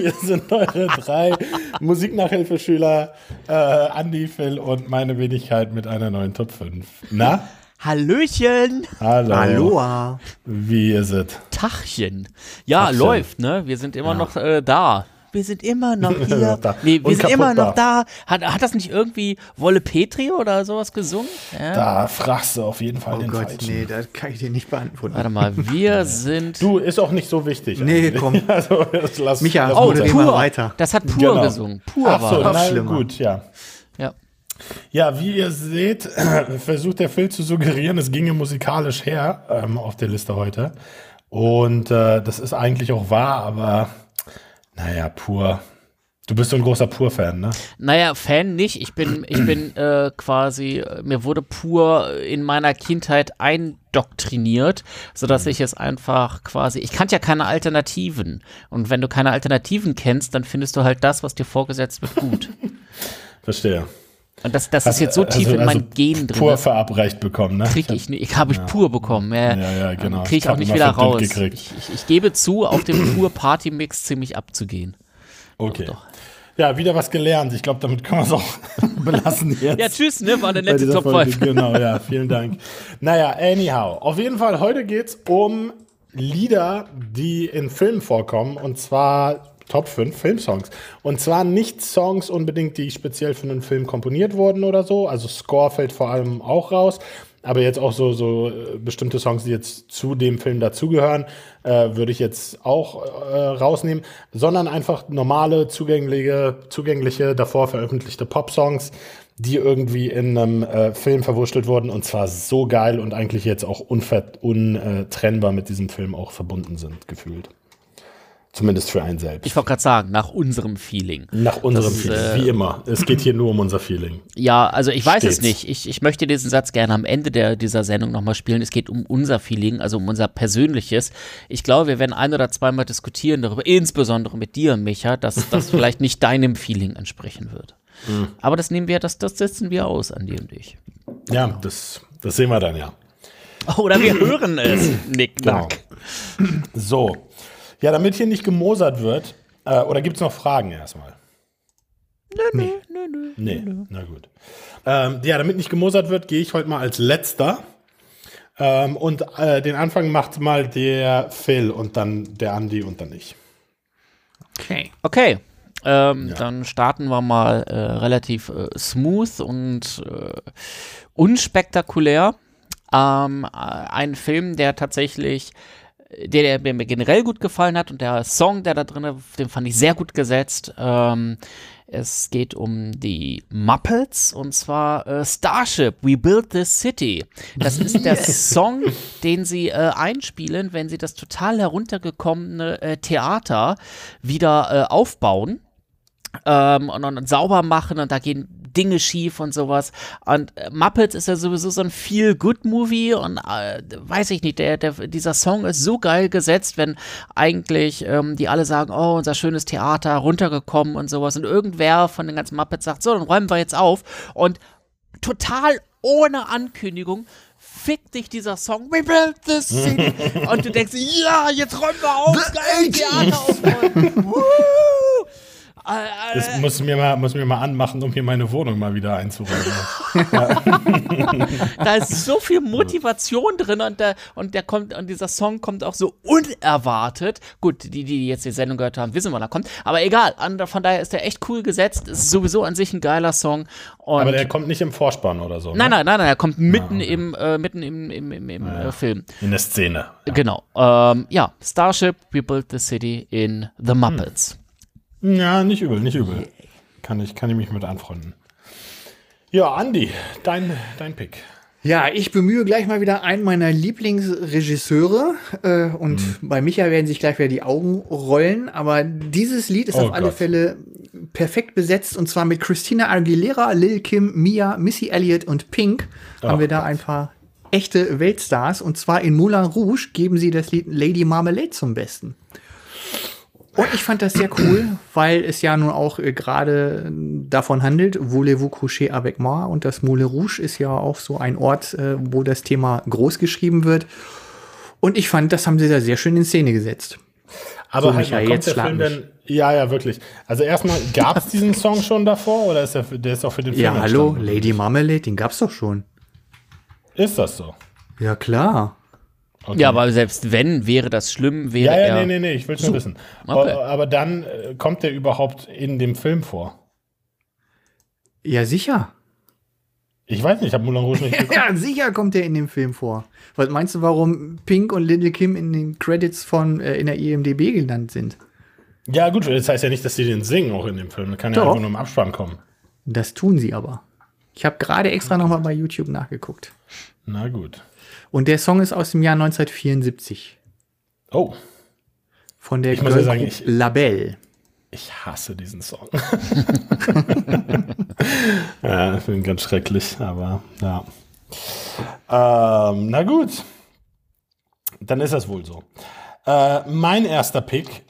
Hier sind eure drei Musiknachhilfeschüler, äh, Andi, Phil und meine Wenigkeit mit einer neuen Top 5. Na? Hallöchen! Hallo. Aloha. Wie ist es? Tachchen. Ja, Tachchen. läuft, ne? Wir sind immer noch äh, da. Wir sind immer noch hier. Da. nee, wir Und sind immer noch da. Hat, hat das nicht irgendwie Wolle Petri oder sowas gesungen? Ja. Da fragst du auf jeden Fall Oh den Gott, Falschen. nee, das kann ich dir nicht beantworten. Warte mal, wir sind. Du, ist auch nicht so wichtig. Nee, eigentlich. komm. Also, das lass, Micha, lass oh, pur. weiter. Das hat pur Genau. gesungen. Pur Ach so, war schlimmer. gut, ja. Ja. Ja, wie ihr seht, versucht der Phil zu suggerieren, es ginge musikalisch her ähm, auf der Liste heute. Und äh, das ist eigentlich auch wahr, aber naja, pur. Du bist so ein großer Pur-Fan, ne? Naja, Fan nicht. Ich bin, ich bin äh, quasi, mir wurde pur in meiner Kindheit eindoktriniert, sodass ich es einfach quasi, ich kannte ja keine Alternativen. Und wenn du keine Alternativen kennst, dann findest du halt das, was dir vorgesetzt wird, gut. Verstehe. Und das, das ist jetzt so tief Also- in mein also Gen drin. Pur verabreicht bekommen, ne? Krieg ich nicht. Ich habe ich pur bekommen. Ja, Ja, ja, genau. Krieg ich Ich auch nicht wieder raus. Ich, ich, ich gebe zu, auf dem pur Party Mix ziemlich abzugehen. Okay. doch. Ja, wieder was gelernt. Ich glaube, damit können wir es auch belassen jetzt. Ja, tschüss, ne? War eine nette Top Folge. 5. Genau, ja, vielen Dank. Naja, anyhow. Auf jeden Fall, heute geht's um Lieder, die in Filmen vorkommen. Und zwar Top 5 Filmsongs. Und zwar nicht Songs unbedingt, die speziell für einen Film komponiert wurden oder so. Also Score fällt vor allem auch raus. Aber jetzt auch so, so äh, bestimmte Songs, die jetzt zu dem Film dazugehören, äh, würde ich jetzt auch äh, rausnehmen, sondern einfach normale, zugängliche, zugängliche, davor veröffentlichte Pop-Songs, die irgendwie in einem äh, Film verwurschtelt wurden und zwar so geil und eigentlich jetzt auch untrennbar mit diesem Film auch verbunden sind, gefühlt. Zumindest für einen selbst. Ich wollte gerade sagen, nach unserem Feeling. Nach unserem Das, Feeling, äh, wie immer. Es geht hier nur um unser Feeling. Ja, also ich weiß es nicht. Ich, ich möchte diesen Satz gerne am Ende der, dieser Sendung nochmal spielen. Es geht um unser Feeling, also um unser persönliches. Ich glaube, wir werden ein oder zweimal diskutieren darüber, insbesondere mit dir, Micha, dass das vielleicht nicht deinem Feeling entsprechen wird. Hm. Aber das nehmen wir, das, das setzen wir aus, Andi und ich. Ja, das, das sehen wir dann ja. Oder wir hören es, Nick Genau. So. Ja, damit hier nicht gemosert wird, äh, oder gibt es noch Fragen erstmal? Nee. Nee, na gut. Ähm, ja, damit nicht gemosert wird, gehe ich heute mal als letzter. Ähm, und äh, den Anfang macht mal der Phil und dann der Andi und dann ich. Okay. Okay. Ähm, Dann starten wir mal äh, relativ äh, smooth und äh, unspektakulär. Ähm, äh, ein Film, der tatsächlich, der, der mir generell gut gefallen hat und der Song, der da drin, den fand ich sehr gut gesetzt. Ähm, es geht um die Muppets und zwar äh, Starship, We Built This City. Das ist der Song, den sie äh, einspielen, wenn sie das total heruntergekommene äh, Theater wieder äh, aufbauen ähm, und, und sauber machen und da gehen Dinge schief und sowas. Und äh, Muppets ist ja sowieso so ein Feel-Good-Movie und äh, weiß ich nicht, der, der, dieser Song ist so geil gesetzt, wenn eigentlich ähm, die alle sagen, oh, unser schönes Theater runtergekommen und sowas. Und irgendwer von den ganzen Muppets sagt, so, dann räumen wir jetzt auf. Und total ohne Ankündigung fickt dich dieser Song. We built this city. Und du denkst, ja, jetzt räumen wir auf, geil, Theater aufräumen. Woo! Äh, Das muss mir, mal, muss mir mal anmachen, um hier meine Wohnung mal wieder einzuräumen. da ist so viel Motivation drin und der, und der kommt, und dieser Song kommt auch so unerwartet. Gut, die, die jetzt die Sendung gehört haben, wissen, wann er kommt. Aber egal, von daher ist der echt cool gesetzt. Ist sowieso an sich ein geiler Song. Und Aber der kommt nicht im Vorspann oder so. nein, ne? nein, nein, nein, er kommt mitten im, äh, mitten im, im, im, im äh, Film. In der Szene. Ja. Genau. Ähm, ja, Starship, We Built the City in The Muppets. Ja, nicht übel, nicht übel. Kann ich, kann ich mich mit anfreunden. Ja, Andi, dein, dein Pick. Ja, ich bemühe gleich mal wieder einen meiner Lieblingsregisseure äh, und bei Micha werden sich gleich wieder die Augen rollen, aber dieses Lied ist Oh auf alle Gott. Fälle perfekt besetzt und zwar mit Christina Aguilera, Lil Kim, Mia, Missy Elliott und Pink haben Oh wir da ein paar echte Weltstars und zwar in Moulin Rouge geben sie das Lied Lady Marmalade zum Besten. Und ich fand das sehr cool, weil es ja nun auch äh, gerade äh, davon handelt, Voulez-vous coucher avec moi? Und das Moulin Rouge ist ja auch so ein Ort, äh, wo das Thema groß geschrieben wird. Und ich fand, das haben sie da sehr schön in Szene gesetzt. Aber So, halt, Michael, jetzt der Film denn, ja, ja, wirklich. Also erstmal, gab es diesen Song schon davor oder ist der, der ist auch für den Film Ja, hallo? Lady Marmalade, den gab's doch schon. Ist das so? Ja, klar. Okay. Ja, aber selbst wenn, wäre das schlimm, wäre Ja, ja, er. nee, nee, nee, ich will es nur wissen. Okay. Aber, aber dann äh, kommt der überhaupt in dem Film vor? Ja, sicher. Ich weiß nicht, ich habe Moulin Rouge nicht geguckt. Ja, sicher kommt der in dem Film vor. Was meinst du, warum Pink und Little Kim in den Credits von äh, in der IMDb genannt sind? Ja, gut, das heißt ja nicht, dass sie den singen auch in dem Film. Das kann ja Doch. einfach nur im Abspann kommen. Das tun sie aber. Ich habe gerade extra noch mal bei YouTube nachgeguckt. Na gut. Und der Song ist aus dem Jahr 1974 Oh, von der Ich ja sagen, ich- Labelle. ich hasse diesen Song. ja, ich finde ihn ganz schrecklich, aber ja. Ähm, na gut. Dann ist das wohl so. Äh, mein erster Pick,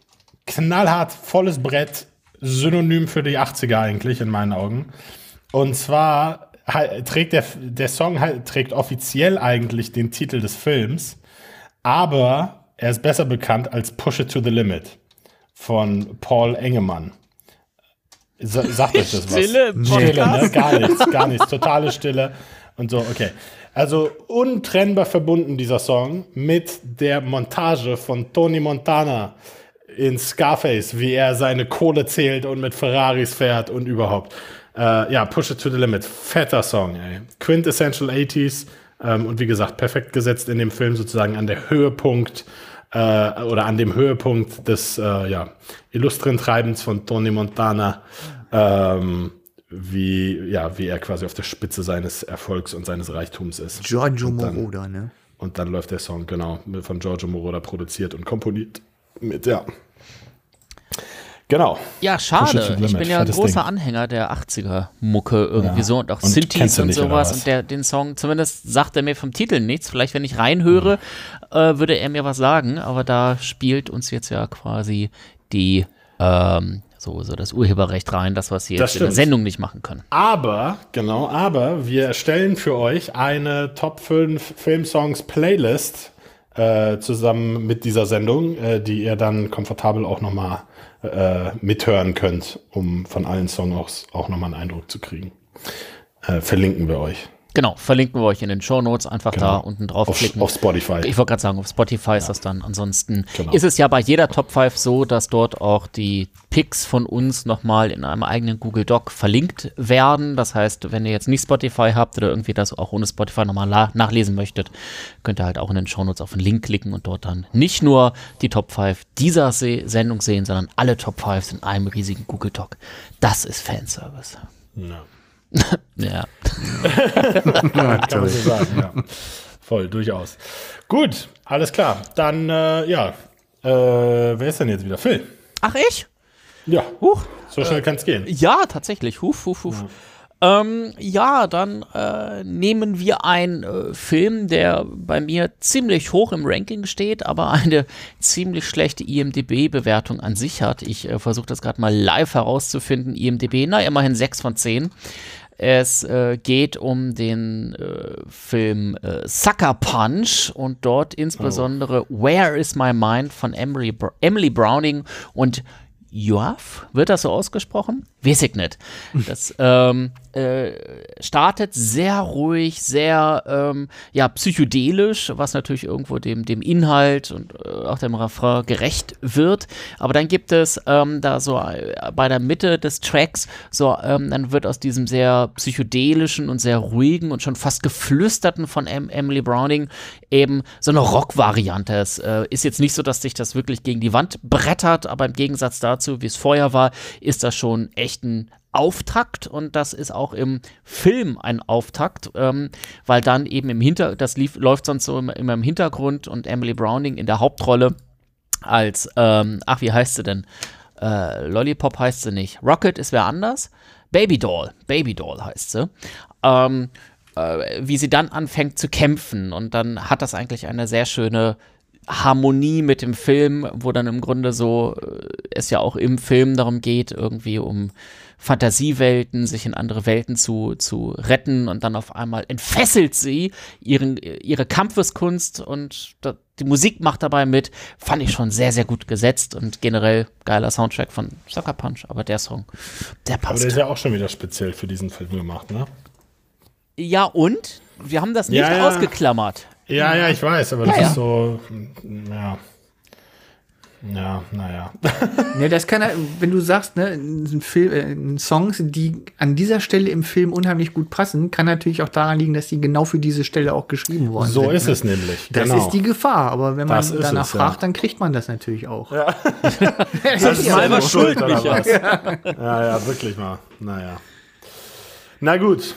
knallhart, volles Brett, Synonym für die 80er eigentlich in meinen Augen. Und zwar trägt der, der Song halt, trägt offiziell eigentlich den Titel des Films, aber er ist besser bekannt als Push It to the Limit von Paul Engemann. Sa sagt euch das was? Stille im Stille, ne? Gar nichts, gar nichts. Totale Stille und so, okay. Also untrennbar verbunden dieser Song mit der Montage von Tony Montana in Scarface, wie er seine Kohle zählt und mit Ferraris fährt und überhaupt. Äh, ja, Push It to the Limit. Fetter Song, ey. Quintessential 80s. Ähm, und wie gesagt, perfekt gesetzt in dem Film sozusagen an der Höhepunkt äh, oder an dem Höhepunkt des äh, ja, illustren Treibens von Tony Montana. Ähm, wie, ja, wie er quasi auf der Spitze seines Erfolgs und seines Reichtums ist. Giorgio Moroder, ne? Und dann läuft der Song, genau, von Giorgio Moroder produziert und komponiert mit, ja. Genau. Ja, schade. Ich bin ja ein großer Ding. Anhänger der 80er-Mucke irgendwie Ja. so und auch Und Synthes und oder sowas. was? Und der, den Song, zumindest sagt er mir vom Titel nichts. Vielleicht, wenn ich reinhöre, Mhm. äh, würde er mir was sagen. Aber da spielt uns jetzt ja quasi die, ähm, so, so das Urheberrecht rein, das, was sie Das jetzt in der. Sendung nicht machen können. Aber, genau, aber wir erstellen für euch eine Top 5 Filmsongs Playlist äh, zusammen mit dieser Sendung, äh, die ihr dann komfortabel auch nochmal äh, mithören könnt, um von allen Songs auch, auch nochmal einen Eindruck zu kriegen. Äh, verlinken wir euch. Genau, verlinken wir euch in den Shownotes. Einfach da Genau. unten Auf, draufklicken. auf Spotify. Ich wollte gerade sagen, auf Spotify ist das dann. Ansonsten Genau. ist es ja bei jeder Top 5 so, dass dort auch die Picks von uns nochmal in einem eigenen Google Doc verlinkt werden. Das heißt, wenn ihr jetzt nicht Spotify habt oder irgendwie das auch ohne Spotify nochmal nachlesen möchtet, könnt ihr halt auch in den Shownotes auf den Link klicken und dort dann nicht nur die Top 5 dieser Se Sendung sehen, sondern alle Top 5 in einem riesigen Google Doc. Das ist Fanservice. ja. Ja. Kann man so sagen, ja. Voll, durchaus. Gut, alles klar. Dann, äh, ja, äh, wer ist denn jetzt wieder? Phil. Ach, ich? Ja, Huch. so schnell kann es gehen. Ja, tatsächlich. Huf, huf, huf. Ähm, ja, dann äh, nehmen wir einen äh, Film, der bei mir ziemlich hoch im Ranking steht, aber eine ziemlich schlechte IMDB-Bewertung an sich hat. Ich äh, versuche das gerade mal live herauszufinden. IMDB, na, immerhin 6 von 10. Es äh, geht um den äh, Film äh, Sucker Punch und dort insbesondere Where is My Mind von Emily, Br Emily Browning und Joaf, wird das so ausgesprochen? Weiß ich nicht. Das ähm, äh, startet sehr ruhig, sehr ähm, ja, psychedelisch, was natürlich irgendwo dem, dem Inhalt und äh, auch dem Refrain gerecht wird. Aber dann gibt es ähm, da so äh, bei der Mitte des Tracks, so, ähm, dann wird aus diesem sehr psychedelischen und sehr ruhigen und schon fast geflüsterten von em Emily Browning eben so eine Rock-Variante. Es äh, ist jetzt nicht so, dass sich das wirklich gegen die Wand brettert, aber im Gegensatz dazu, wie es vorher war, ist das schon echt ein Auftakt und das ist auch im Film ein Auftakt, ähm, weil dann eben im Hinter, das lief, läuft sonst so immer, immer im Hintergrund und Emily Browning in der Hauptrolle als, ähm, ach, wie heißt sie denn? Äh, Lollipop heißt sie nicht. Rocket ist wer anders. Baby Doll, Baby Doll heißt sie. Ähm, äh, wie sie dann anfängt zu kämpfen und dann hat das eigentlich eine sehr schöne Harmonie mit dem Film, wo dann im Grunde so äh, es ja auch im Film darum geht, irgendwie um Fantasiewelten, sich in andere Welten zu, zu retten und dann auf einmal entfesselt sie ihren, ihre Kampfeskunst und da, die Musik macht dabei mit. Fand ich schon sehr, sehr gut gesetzt und generell geiler Soundtrack von Sucker Punch, aber der Song, der passt. Aber der ist ja auch schon wieder speziell für diesen Film gemacht, ne? Ja, und? Wir haben das nicht ja, ja. ausgeklammert. Ja, ja, ich weiß, aber das ja, ist so, ja. Ja, naja. ne, das kann, wenn du sagst, ne, ein Film, äh, Songs, die an dieser Stelle im Film unheimlich gut passen, kann natürlich auch daran liegen, dass die genau für diese Stelle auch geschrieben worden so sind. So ist ne? es nämlich. Das genau. ist die Gefahr, aber wenn man danach es, fragt, ja. dann kriegt man das natürlich auch. Ja. das, das ist selber schuld, oder was? Ja. ja, ja, wirklich mal. Naja. Na gut.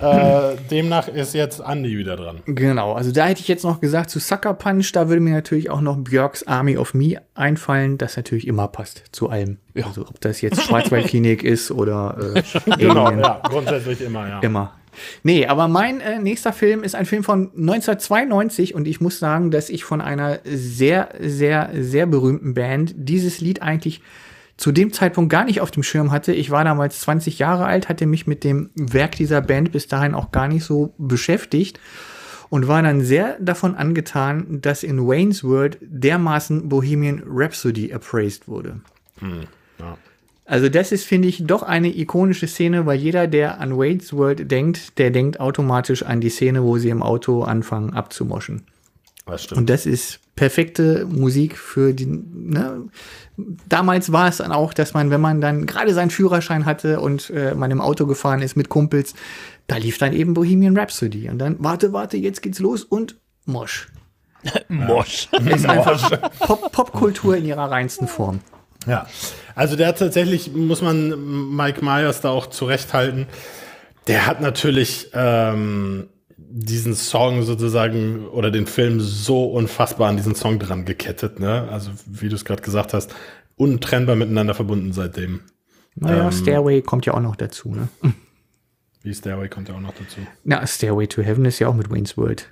Äh, demnach ist jetzt Andy wieder dran. Genau, also da hätte ich jetzt noch gesagt, zu Sucker Punch, da würde mir natürlich auch noch Björks Army of Me einfallen, das natürlich immer passt zu allem. Ja. Also ob das jetzt Schwarzwaldklinik ist oder äh, Genau, ja, grundsätzlich immer, ja. Immer. Nee, aber mein äh, nächster Film ist ein Film von 1992 und ich muss sagen, dass ich von einer sehr, sehr, sehr berühmten Band dieses Lied eigentlich zu dem Zeitpunkt gar nicht auf dem Schirm hatte. Ich war damals 20 Jahre alt, hatte mich mit dem Werk dieser Band bis dahin auch gar nicht so beschäftigt und war dann sehr davon angetan, dass in Wayne's World dermaßen Bohemian Rhapsody appraised wurde. Hm, ja. Also das ist, finde ich, doch eine ikonische Szene, weil jeder, der an Wayne's World denkt, der denkt automatisch an die Szene, wo sie im Auto anfangen abzumoschen. Das stimmt. Und das ist perfekte Musik für die. Ne? Damals war es dann auch, dass man, wenn man dann gerade seinen Führerschein hatte und äh, man im Auto gefahren ist mit Kumpels, da lief dann eben Bohemian Rhapsody. Und dann, warte, warte, jetzt geht's los und Mosch. Mosch. Ist einfach Pop Popkultur in ihrer reinsten Form. Ja, also der hat tatsächlich, muss man Mike Myers da auch zurechthalten, der hat natürlich ähm, diesen Song sozusagen oder den Film so unfassbar an diesen Song dran gekettet, ne? Also, wie du es gerade gesagt hast, untrennbar miteinander verbunden seitdem. Naja, ähm, Stairway kommt ja auch noch dazu, ne? Wie Stairway kommt ja auch noch dazu. Na, Stairway to Heaven ist ja auch mit Wayne's World.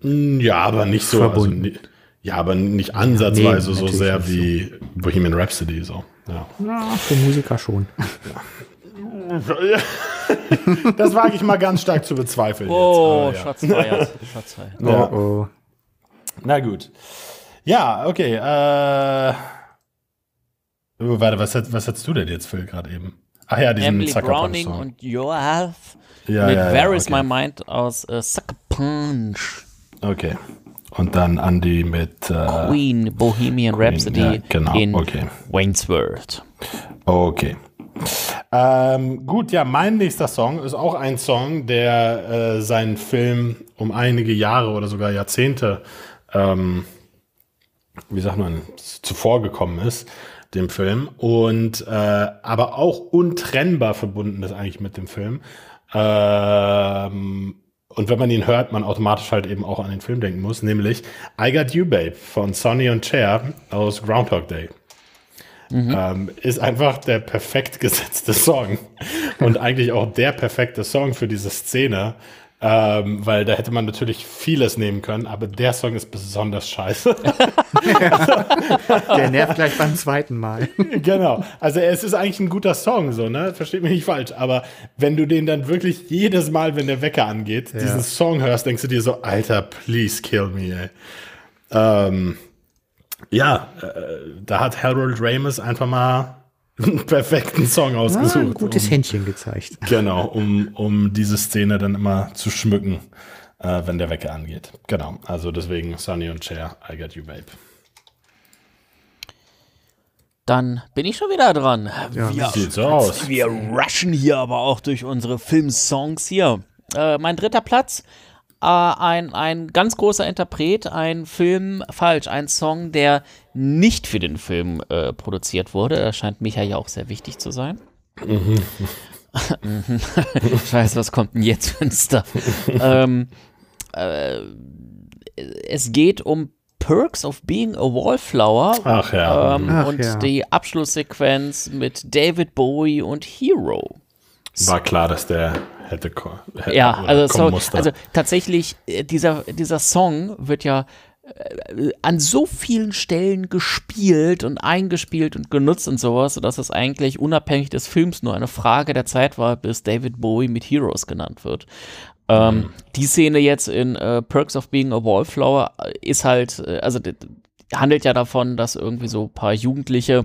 Hm, ja, aber nicht so. Also verbunden. Also, ja, aber nicht ansatzweise nee, so sehr wie so. Bohemian Rhapsody, so. Ja. ja, für Musiker schon. Ja. das wage ich mal ganz stark zu bezweifeln. Oh, jetzt. Schatz feiert. Schatz feiert. Ja. Oh, oh. Na gut. Ja, okay. Äh, oh, warte, was, was hast du denn jetzt, Phil, gerade eben? Ach ja, diesen Emily Sucker Browning Punch und Your Health ja, mit ja, ja, Where is okay. My Mind aus uh, Sucker Punch. Okay. Und dann Andy mit äh, Queen Bohemian Queen, Rhapsody ja, genau, in okay. Wayne's World. Okay. Ähm, gut, ja, mein nächster Song ist auch ein Song, der äh, seinen Film um einige Jahre oder sogar Jahrzehnte, ähm, wie sagt man, zuvor gekommen ist, dem Film. Und äh, aber auch untrennbar verbunden ist eigentlich mit dem Film. Ähm, und wenn man ihn hört, man automatisch halt eben auch an den Film denken muss, nämlich I Got You Babe von Sonny und Cher aus Groundhog Day. Mhm. Ähm, ist einfach der perfekt gesetzte Song und eigentlich auch der perfekte Song für diese Szene, ähm, weil da hätte man natürlich vieles nehmen können, aber der Song ist besonders scheiße. der nervt gleich beim zweiten Mal. genau. Also es ist eigentlich ein guter Song, so, ne? Versteht mich nicht falsch. Aber wenn du den dann wirklich jedes Mal, wenn der Wecker angeht, ja. diesen Song hörst, denkst du dir so, Alter, please kill me, ey. Ähm, ja, äh, da hat Harold Ramis einfach mal einen perfekten Song ausgesucht. Ja, ein gutes um, Händchen gezeigt. Genau, um, um diese Szene dann immer zu schmücken, äh, wenn der Wecker angeht. Genau, also deswegen Sonny und Cher, I Got You Babe. Dann bin ich schon wieder dran. Ja, wir, sieht so aus. Wir rushen hier aber auch durch unsere Filmsongs hier. Äh, mein dritter Platz äh, ein, ein ganz großer Interpret, ein Film, falsch, ein Song, der nicht für den Film äh, produziert wurde. Das scheint Micha ja auch sehr wichtig zu sein. Mhm. Scheiße, was kommt denn jetzt für ein Stuff? ähm, äh, es geht um Perks of Being a Wallflower. Ach ja. Ähm, Ach und ja. die Abschlusssequenz mit David Bowie und Hero. War klar, dass der hätte, hätte ja, also, so, also tatsächlich, äh, dieser, dieser Song wird ja äh, an so vielen Stellen gespielt und eingespielt und genutzt und sowas, sodass es eigentlich unabhängig des Films nur eine Frage der Zeit war, bis David Bowie mit Heroes genannt wird. Ähm, mhm. Die Szene jetzt in äh, Perks of Being a Wallflower ist halt, äh, also handelt ja davon, dass irgendwie so ein paar Jugendliche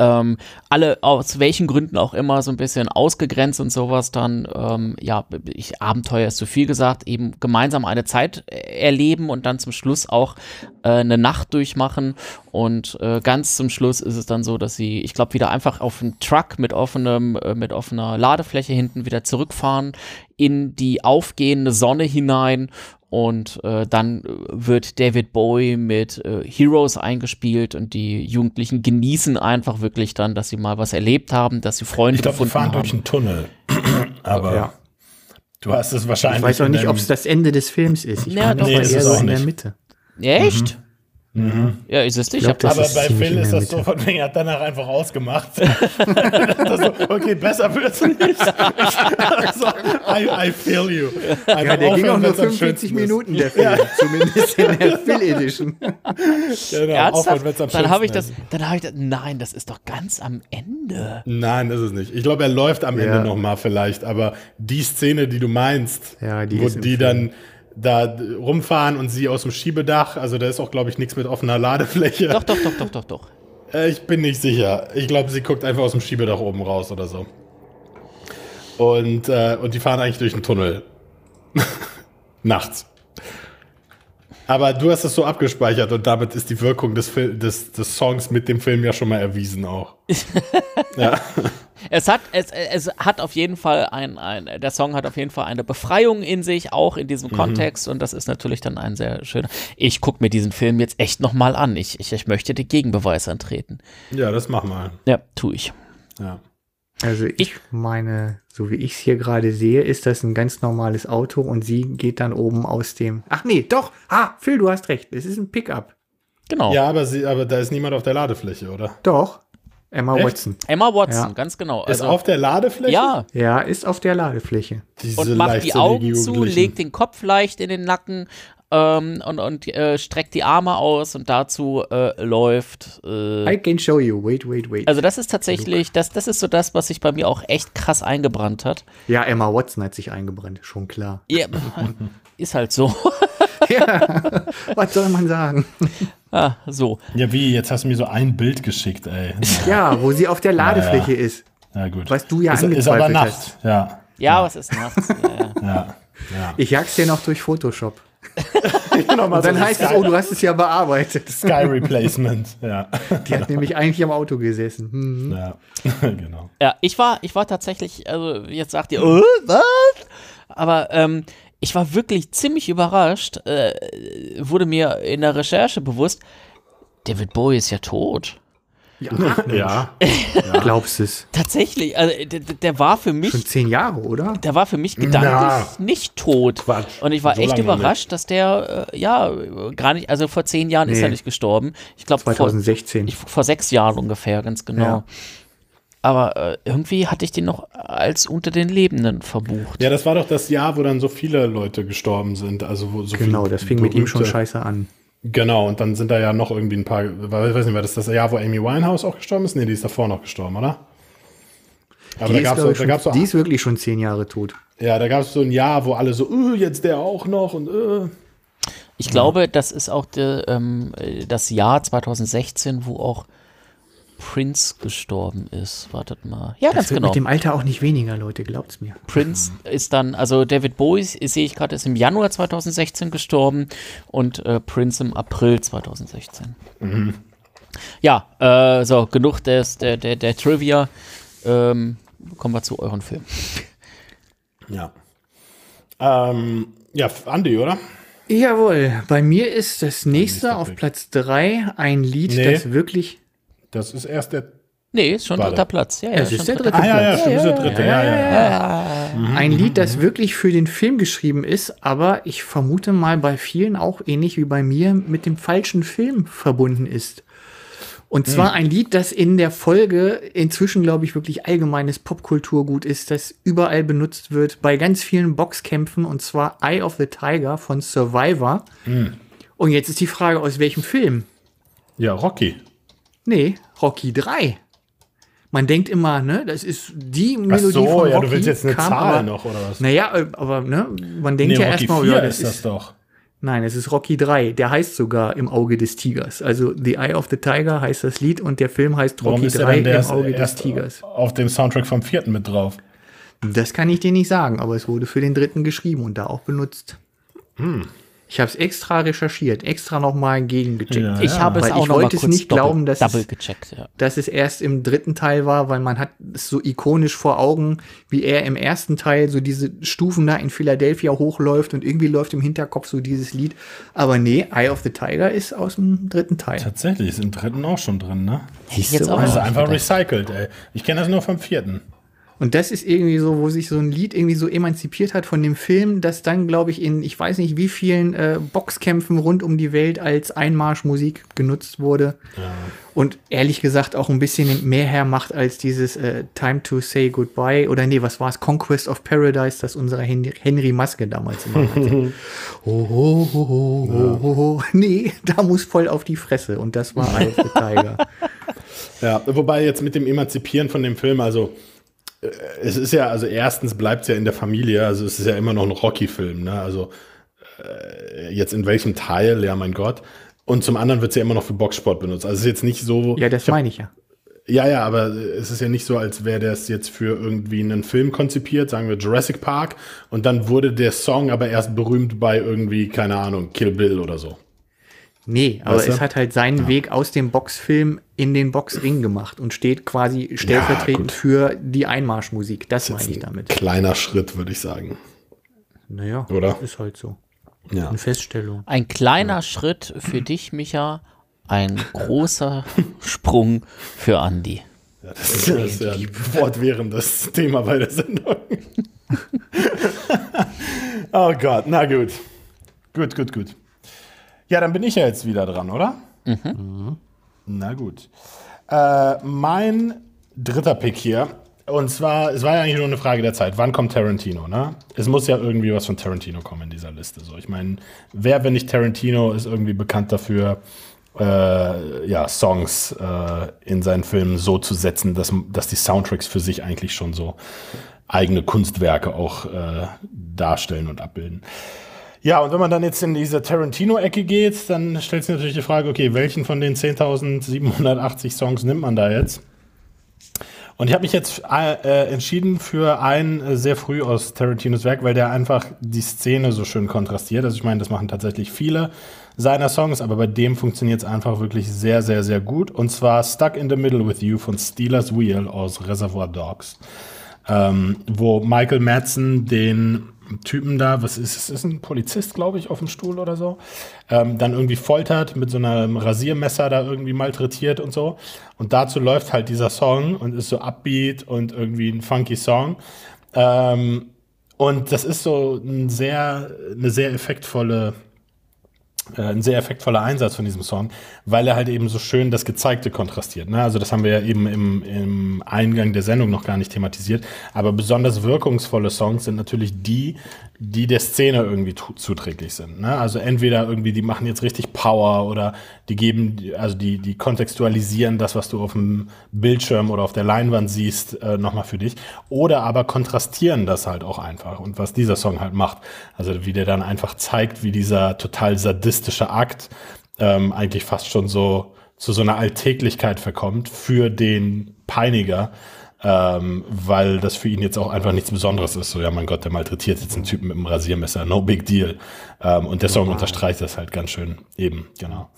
ähm, alle aus welchen Gründen auch immer so ein bisschen ausgegrenzt und sowas dann, ähm, ja, ich, Abenteuer ist zu viel gesagt, eben gemeinsam eine Zeit erleben und dann zum Schluss auch äh, eine Nacht durchmachen. Und äh, ganz zum Schluss ist es dann so, dass sie, ich glaube, wieder einfach auf dem Truck mit offenem, äh, mit offener Ladefläche hinten wieder zurückfahren in die aufgehende Sonne hinein und äh, dann wird David Bowie mit äh, Heroes eingespielt und die Jugendlichen genießen einfach wirklich dann, dass sie mal was erlebt haben, dass sie Freunde ich glaub, gefunden haben. Ich glaube, fahren durch einen Tunnel. Aber ja. du hast es wahrscheinlich. Ich weiß auch nicht, ob es das Ende des Films ist. Ich ja, meine, doch, nee, eher so in der Mitte. Echt? Mhm. Mhm. Ja, ist es nicht. Glaub, aber bei Phil ist das so, von wegen, er hat danach einfach ausgemacht. so, okay, besser wird's nicht. so, I, I, feel you. Einfach ja, der ging auch nur 45 Minuten, der Film. Ja. Zumindest in der Phil Edition. genau, Ernsthaft? Aufhören, dann habe ich das, dann habe ich das, nein, das ist doch ganz am Ende. Nein, das ist es nicht. Ich glaube, er läuft am ja. Ende nochmal vielleicht, aber die Szene, die du meinst, ja, die wo die dann da rumfahren und sie aus dem Schiebedach, also da ist auch, glaube ich, nichts mit offener Ladefläche. Doch, doch, doch, doch, doch, doch. Äh, ich bin nicht sicher. Ich glaube, sie guckt einfach aus dem Schiebedach oben raus oder so. Und, äh, und die fahren eigentlich durch den Tunnel. Nachts. Aber du hast es so abgespeichert und damit ist die Wirkung des, des, des Songs mit dem Film ja schon mal erwiesen auch. ja. Es hat, es, es hat auf jeden Fall ein, ein, der Song hat auf jeden Fall eine Befreiung in sich, auch in diesem mhm. Kontext. Und das ist natürlich dann ein sehr schöner. Ich gucke mir diesen Film jetzt echt nochmal an. Ich, ich, ich möchte den Gegenbeweis antreten. Ja, das mach mal. Ja, tu ich. Ja. Also ich, ich meine, so wie ich es hier gerade sehe, ist das ein ganz normales Auto und sie geht dann oben aus dem. Ach nee, doch. Ah, Phil, du hast recht. Es ist ein Pickup. Genau. Ja, aber, sie, aber da ist niemand auf der Ladefläche, oder? Doch. Emma Echt? Watson. Emma Watson, ja. ganz genau. Also, ist auf der Ladefläche? Ja. Ja, ist auf der Ladefläche. Diese und macht die Augen zu, legt den Kopf leicht in den Nacken ähm, und, und äh, streckt die Arme aus und dazu äh, läuft. Äh, I can show you. Wait, wait, wait. Also, das ist tatsächlich, das, das ist so das, was sich bei mir auch echt krass eingebrannt hat. Ja, Emma Watson hat sich eingebrannt, schon klar. Ja, ist halt so. ja, was soll man sagen? Ah, so. Ja, wie? Jetzt hast du mir so ein Bild geschickt, ey. Ja, wo sie auf der Ladefläche ja, ja. ist. Ja, gut. Was du ja ist, ist aber Nacht, hast. ja. Ja, was ist nachts? Ja, ja. ja. Ich jag's dir noch durch Photoshop. Und dann so heißt es, oh, du hast es ja bearbeitet. Sky Replacement, ja. Die hat nämlich eigentlich am Auto gesessen. Mhm. Ja, genau. Ja, ich war, ich war tatsächlich, also jetzt sagt ihr, oh, was? Aber ähm, ich war wirklich ziemlich überrascht, äh, wurde mir in der Recherche bewusst, David Bowie ist ja tot. Ja, ja. ja. Glaubst es? Tatsächlich, also der, der, war für mich. Schon zehn Jahre, oder? Der war für mich gedanklich Na. nicht tot. Quatsch. Und ich war so echt überrascht, nicht. dass der, äh, ja, gar nicht, also vor zehn Jahren nee. ist er nicht gestorben. Ich glaube, 2016. Vor, ich, vor sechs Jahren ungefähr, ganz genau. Ja. Aber äh, irgendwie hatte ich den noch als unter den Lebenden verbucht. Ja, das war doch das Jahr, wo dann so viele Leute gestorben sind. Also wo so genau, das fing mit ihm schon scheiße an. Genau, und dann sind da ja noch irgendwie ein paar, ich weiß nicht, war das das Jahr, wo Amy Winehouse auch gestorben ist? Nee, die ist davor noch gestorben, oder? Aber die da gab es so, so, Die ist wirklich schon zehn Jahre tot. Ja, da gab es so ein Jahr, wo alle so, uh, jetzt der auch noch und uh. Ich glaube, das ist auch de, ähm, das Jahr 2016, wo auch Prince gestorben ist. Wartet mal. Ja, das ganz wird genau. Mit dem Alter auch nicht weniger, Leute, glaubt's mir. Prince mhm. ist dann, also David Bowie, sehe ich gerade, ist im Januar 2016 gestorben und äh, Prince im April 2016. Mhm. Ja, äh, so, genug des, der, der, der Trivia. Ähm, kommen wir zu euren Filmen. Ja. Ähm, ja, Andi, oder? Jawohl, bei mir ist das nächste auf Platz 3 ein Lied, nee. das wirklich das ist erst der. Nee, ist schon dritter Platz. Ja, ja, es ist der dritte ah, Platz. Ja, ja, schon ja, der dritte. Ja, ja, ja. Mhm. Ein Lied, das wirklich für den Film geschrieben ist, aber ich vermute mal bei vielen auch ähnlich wie bei mir mit dem falschen Film verbunden ist. Und hm. zwar ein Lied, das in der Folge inzwischen, glaube ich, wirklich allgemeines Popkulturgut ist, das überall benutzt wird bei ganz vielen Boxkämpfen und zwar Eye of the Tiger von Survivor. Mhm. Und jetzt ist die Frage, aus welchem Film? Ja, Rocky. Nee, Rocky 3. Man denkt immer, ne, das ist die Ach Melodie so, von Rocky. ja, du willst jetzt eine kam Zahl aber, noch, oder was? Naja, äh, aber ne, man denkt Nee, ja Rocky erstmal, 4 ja, das ist das doch. nein, es ist Rocky 3. Der heißt sogar im Auge des Tigers. Also The Eye of the Tiger heißt das Lied und der Film heißt Warum Rocky ist der 3 denn der im Auge des Tigers. auf dem Soundtrack vom vierten mit drauf? Das kann ich dir nicht sagen, aber es wurde für den dritten geschrieben und da auch benutzt. Hm. Ich habe es extra recherchiert, extra nochmal gegengecheckt. Ja, Ich habe es Weil auch ich noch mal wollte es nicht glauben, dass double es- gecheckt. Ja. dass es erst im dritten Teil war, weil man hat es so ikonisch vor Augen, wie er im ersten Teil so diese Stufen da in Philadelphia hochläuft und irgendwie läuft im Hinterkopf so dieses Lied. Aber nee, Eye of the Tiger ist aus dem dritten Teil. Tatsächlich, ist im dritten auch schon drin, ne? Siehst jetzt auch. Also einfach gedacht. recycelt, ey. Ich kenne das nur vom vierten. Und das ist irgendwie so, wo sich so ein Lied irgendwie so emanzipiert hat von dem Film, das dann, glaube ich, in ich weiß nicht wie vielen äh, Boxkämpfen rund um die Welt als Einmarschmusik genutzt wurde. Und ehrlich gesagt auch ein bisschen mehr hermacht als dieses äh, Time to Say Goodbye oder nee, was war es? Conquest of Paradise, das unsere Henry, Henry Maske damals immer hatte. oh, oh, oh, oh, oh, oh, oh. Nee, da muss voll auf die Fresse. Und das war Eye of the Tiger. Ja, wobei jetzt mit dem Emanzipieren von dem Film, also es ist ja, also erstens bleibt es ja in der Familie, also es ist ja immer noch ein Rocky-Film, ne? Also äh, jetzt in welchem Teil, ja mein Gott. Und zum anderen wird es ja immer noch für Boxsport benutzt. Also es ist jetzt nicht so. Ja, das ich meine ich ja. Ja, ja, aber es ist ja nicht so, als wäre das jetzt für irgendwie einen Film konzipiert, sagen wir Jurassic Park, und dann wurde der Song aber erst berühmt bei irgendwie, keine Ahnung, Kill Bill oder so. Nee, aber Weißt du? es hat halt seinen Weg aus dem Boxfilm in den Boxring gemacht und steht quasi stellvertretend gut. für die Einmarschmusik. Das meine ich damit. Kleiner Schritt, würde ich sagen. Naja, Oder? ist halt so. Ja. Eine Feststellung. Ein kleiner Schritt für dich, Micha, ein großer Sprung für Andi. Ja, das ist, das ist ja ein fortwährendes Thema bei der Sendung. oh Gott, na gut. Gut, gut, gut. Ja, dann bin ich ja jetzt wieder dran, oder? Mhm. Na gut. Äh, mein dritter Pick hier, und zwar, es war ja eigentlich nur eine Frage der Zeit. Wann kommt Tarantino, ne? Es muss ja irgendwie was von Tarantino kommen in dieser Liste. So, ich meine, wer, wenn nicht Tarantino, ist irgendwie bekannt dafür, äh, ja, Songs äh, in seinen Filmen so zu setzen, dass, dass die Soundtracks für sich eigentlich schon so eigene Kunstwerke auch äh, darstellen und abbilden. Ja, und wenn man dann jetzt in diese Tarantino-Ecke geht, dann stellt sich natürlich die Frage, okay, welchen von den 10.780 Songs nimmt man da jetzt? Und ich habe mich jetzt äh, entschieden für einen äh, sehr früh aus Tarantinos Werk, weil der einfach die Szene so schön kontrastiert. Also ich meine, das machen tatsächlich viele seiner Songs, aber bei dem funktioniert es einfach wirklich sehr, sehr, sehr gut. Und zwar Stuck in the Middle with You von Steelers Wheel aus Reservoir Dogs, ähm, wo Michael Madsen den Typen da, was ist es, ist ein Polizist, glaube ich, auf dem Stuhl oder so, ähm, dann irgendwie foltert, mit so einem Rasiermesser da irgendwie malträtiert und so. Und dazu läuft halt dieser Song und ist so upbeat und irgendwie ein funky Song. Ähm, und das ist so ein sehr, eine sehr effektvolle ein sehr effektvoller Einsatz von diesem Song, weil er halt eben so schön das Gezeigte kontrastiert. Ne? Also das haben wir ja eben im, im Eingang der Sendung noch gar nicht thematisiert. Aber besonders wirkungsvolle Songs sind natürlich die, die der Szene irgendwie zuträglich sind. Ne? Also entweder irgendwie, die machen jetzt richtig Power oder die geben, also die, die kontextualisieren das, was du auf dem Bildschirm oder auf der Leinwand siehst, äh, nochmal für dich. Oder aber kontrastieren das halt auch einfach. Und was dieser Song halt macht. Also wie der dann einfach zeigt, wie dieser total sadistische Akt ähm, eigentlich fast schon so zu so einer Alltäglichkeit verkommt für den Peiniger, ähm, weil das für ihn jetzt auch einfach nichts Besonderes ist. So, ja, mein Gott, der malträtiert jetzt einen Typen mit einem Rasiermesser, no big deal. Ähm, und der Song unterstreicht das halt ganz schön eben, genau.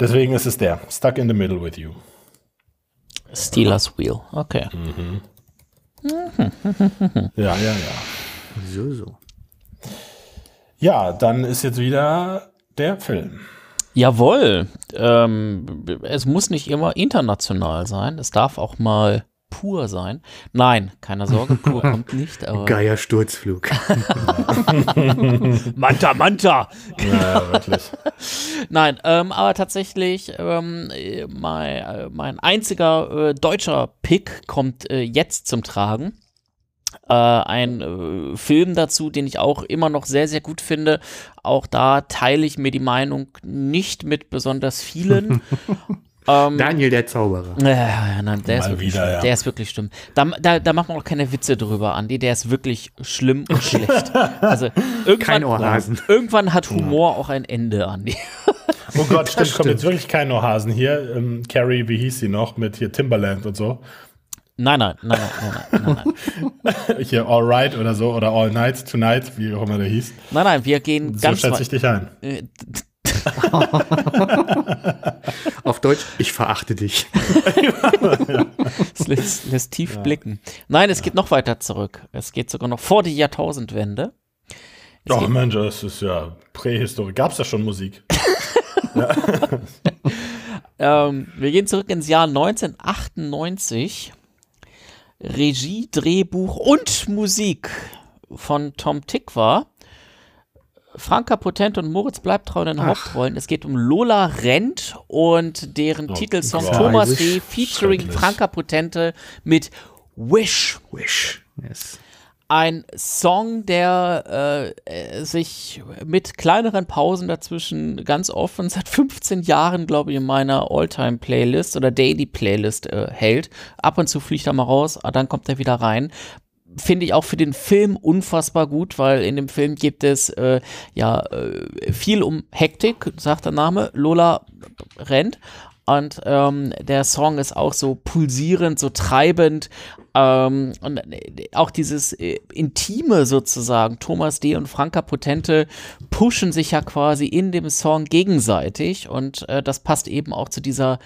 Deswegen ist es der, Stuck in the Middle with You. Steelers Wheel. Okay. Ja, ja, ja. So, so. Ja, dann ist jetzt wieder der Film. Jawohl. Ähm, es muss nicht immer international sein. Es darf auch mal pur sein. Nein, keine Sorge, pur kommt nicht. Aber Geier Sturzflug. Manta, Manta. Ja, wirklich. Nein, ähm, aber tatsächlich, ähm, äh, mein, äh, mein einziger äh, deutscher Pick kommt äh, jetzt zum Tragen. äh, ein äh, Film dazu, den ich auch immer noch sehr, sehr gut finde. Auch da teile ich mir die Meinung nicht mit besonders vielen. ähm, Daniel der Zauberer. Ja, ja, nein, der, ist wirklich, wieder, ja. der ist wirklich schlimm. Da, da, da macht man auch keine Witze drüber, Andi. Der ist wirklich schlimm und schlecht. Also irgendwann, Kein irgendwann hat Humor auch ein Ende, Andi. Oh Gott, stimmt, kommt jetzt wirklich kein Ohrhasen hier. Ähm, Carrie, wie hieß sie noch, mit hier Timberland und so. Nein, nein, nein, nein, nein, nein, nein. Hier All Right oder so oder All Night Tonight, wie auch immer der hieß. Nein, nein, wir gehen so ganz So schätze ich dich ein. Auf Deutsch, ich verachte dich. Es lässt, lässt, tief ja. blicken. Nein, es ja. geht noch weiter zurück. Es geht sogar noch vor die Jahrtausendwende. Es oh Mensch, das ist ja Prähistorie. Gab es da schon Musik? ähm, wir gehen zurück ins Jahr 1998. Regie, Drehbuch und Musik von Tom Tick war. Franka Potent und Moritz Bleibtreu in den Ach. Hauptrollen. Es geht um Lola Rent und deren oh, Titelsong Gott. Thomas D. featuring Franka Potente mit Wish. Wish. Yes ein Song, der äh, sich mit kleineren Pausen dazwischen ganz offen seit 15 Jahren, glaube ich, in meiner All-Time-Playlist oder Daily-Playlist äh, hält. Ab und zu fliegt er mal raus, ah, dann kommt er wieder rein. Finde ich auch für den Film unfassbar gut, weil in dem Film gibt es äh, ja äh, viel um Hektik, sagt der Name. Lola rennt und ähm, der Song ist auch so pulsierend, so treibend. Ähm, und äh, auch dieses äh, Intime sozusagen. Thomas D. und Franka Potente pushen sich ja quasi in dem Song gegenseitig. Und äh, das passt eben auch zu dieser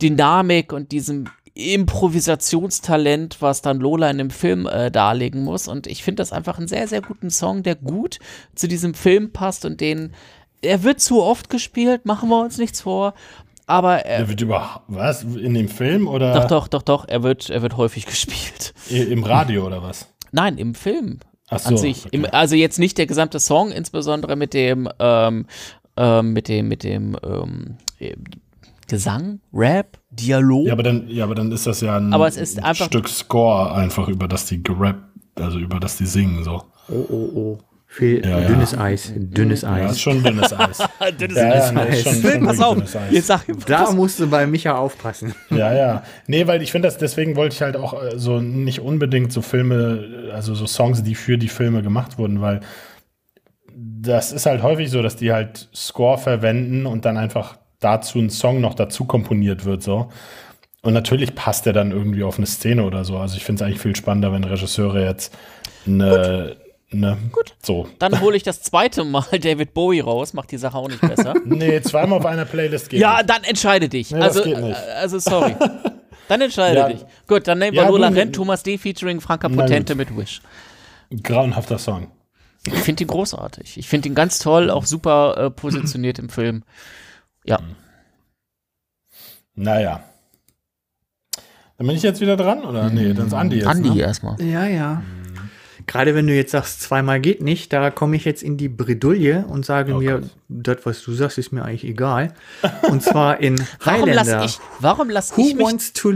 Dynamik und diesem Improvisationstalent, was dann Lola in dem Film äh, darlegen muss. Und ich finde das einfach einen sehr, sehr guten Song, der gut zu diesem Film passt und den er wird zu oft gespielt, machen wir uns nichts vor. Aber er wird über was in dem Film oder? Doch, doch, doch, doch. Er wird, er wird häufig gespielt. Im Radio oder was? Nein, im Film. Ach so, an sich. Okay. Im, also jetzt nicht der gesamte Song, insbesondere mit dem, ähm, ähm, mit dem, mit dem ähm, Gesang, Rap, Dialog. Ja, aber dann, ja, aber dann ist das ja ein, aber es ist einfach, Stück Score einfach über das die gerappt, also über das die singen so. Oh, oh, oh. Viel ja, dünnes ja. Eis, dünnes Eis. Ja, ist schon dünnes Eis. dünnes ja, Eis. Schon, schon Pass auf, jetzt sag Da musst du bei Micha aufpassen. Ja, ja. Nee, weil ich finde das, deswegen wollte ich halt auch äh, so nicht unbedingt so Filme, also so Songs, die für die Filme gemacht wurden, weil das ist halt häufig so, dass die halt Score verwenden und dann einfach dazu ein Song noch dazu komponiert wird, so. Und natürlich passt der dann irgendwie auf eine Szene oder so. Also ich finde es eigentlich viel spannender, wenn Regisseure jetzt eine, Gut Ne? Gut. So. Dann hole ich das zweite Mal David Bowie raus, macht die Sache auch nicht besser. nee, zweimal auf einer Playlist geht. Ja, nicht. dann entscheide dich. Nee, also, äh, also sorry. Dann entscheide ja. dich. Gut, dann nehmen wir ja, Lola Rent, Thomas D. featuring Franka Potente mit Wish. Grauenhafter Song. Ich finde ihn großartig. Ich finde ihn ganz toll, auch super äh, positioniert im Film. Ja. Naja. Dann bin ich jetzt wieder dran, oder? Nee, dann ist Andi jetzt. Andi ne? erstmal. Ja, ja. Gerade wenn du jetzt sagst, zweimal geht nicht, da komme ich jetzt in die Bredouille und sage oh mir, das, was du sagst, ist mir eigentlich egal. Und zwar in warum Highlander. Lass ich, warum lass Who ich mich wants to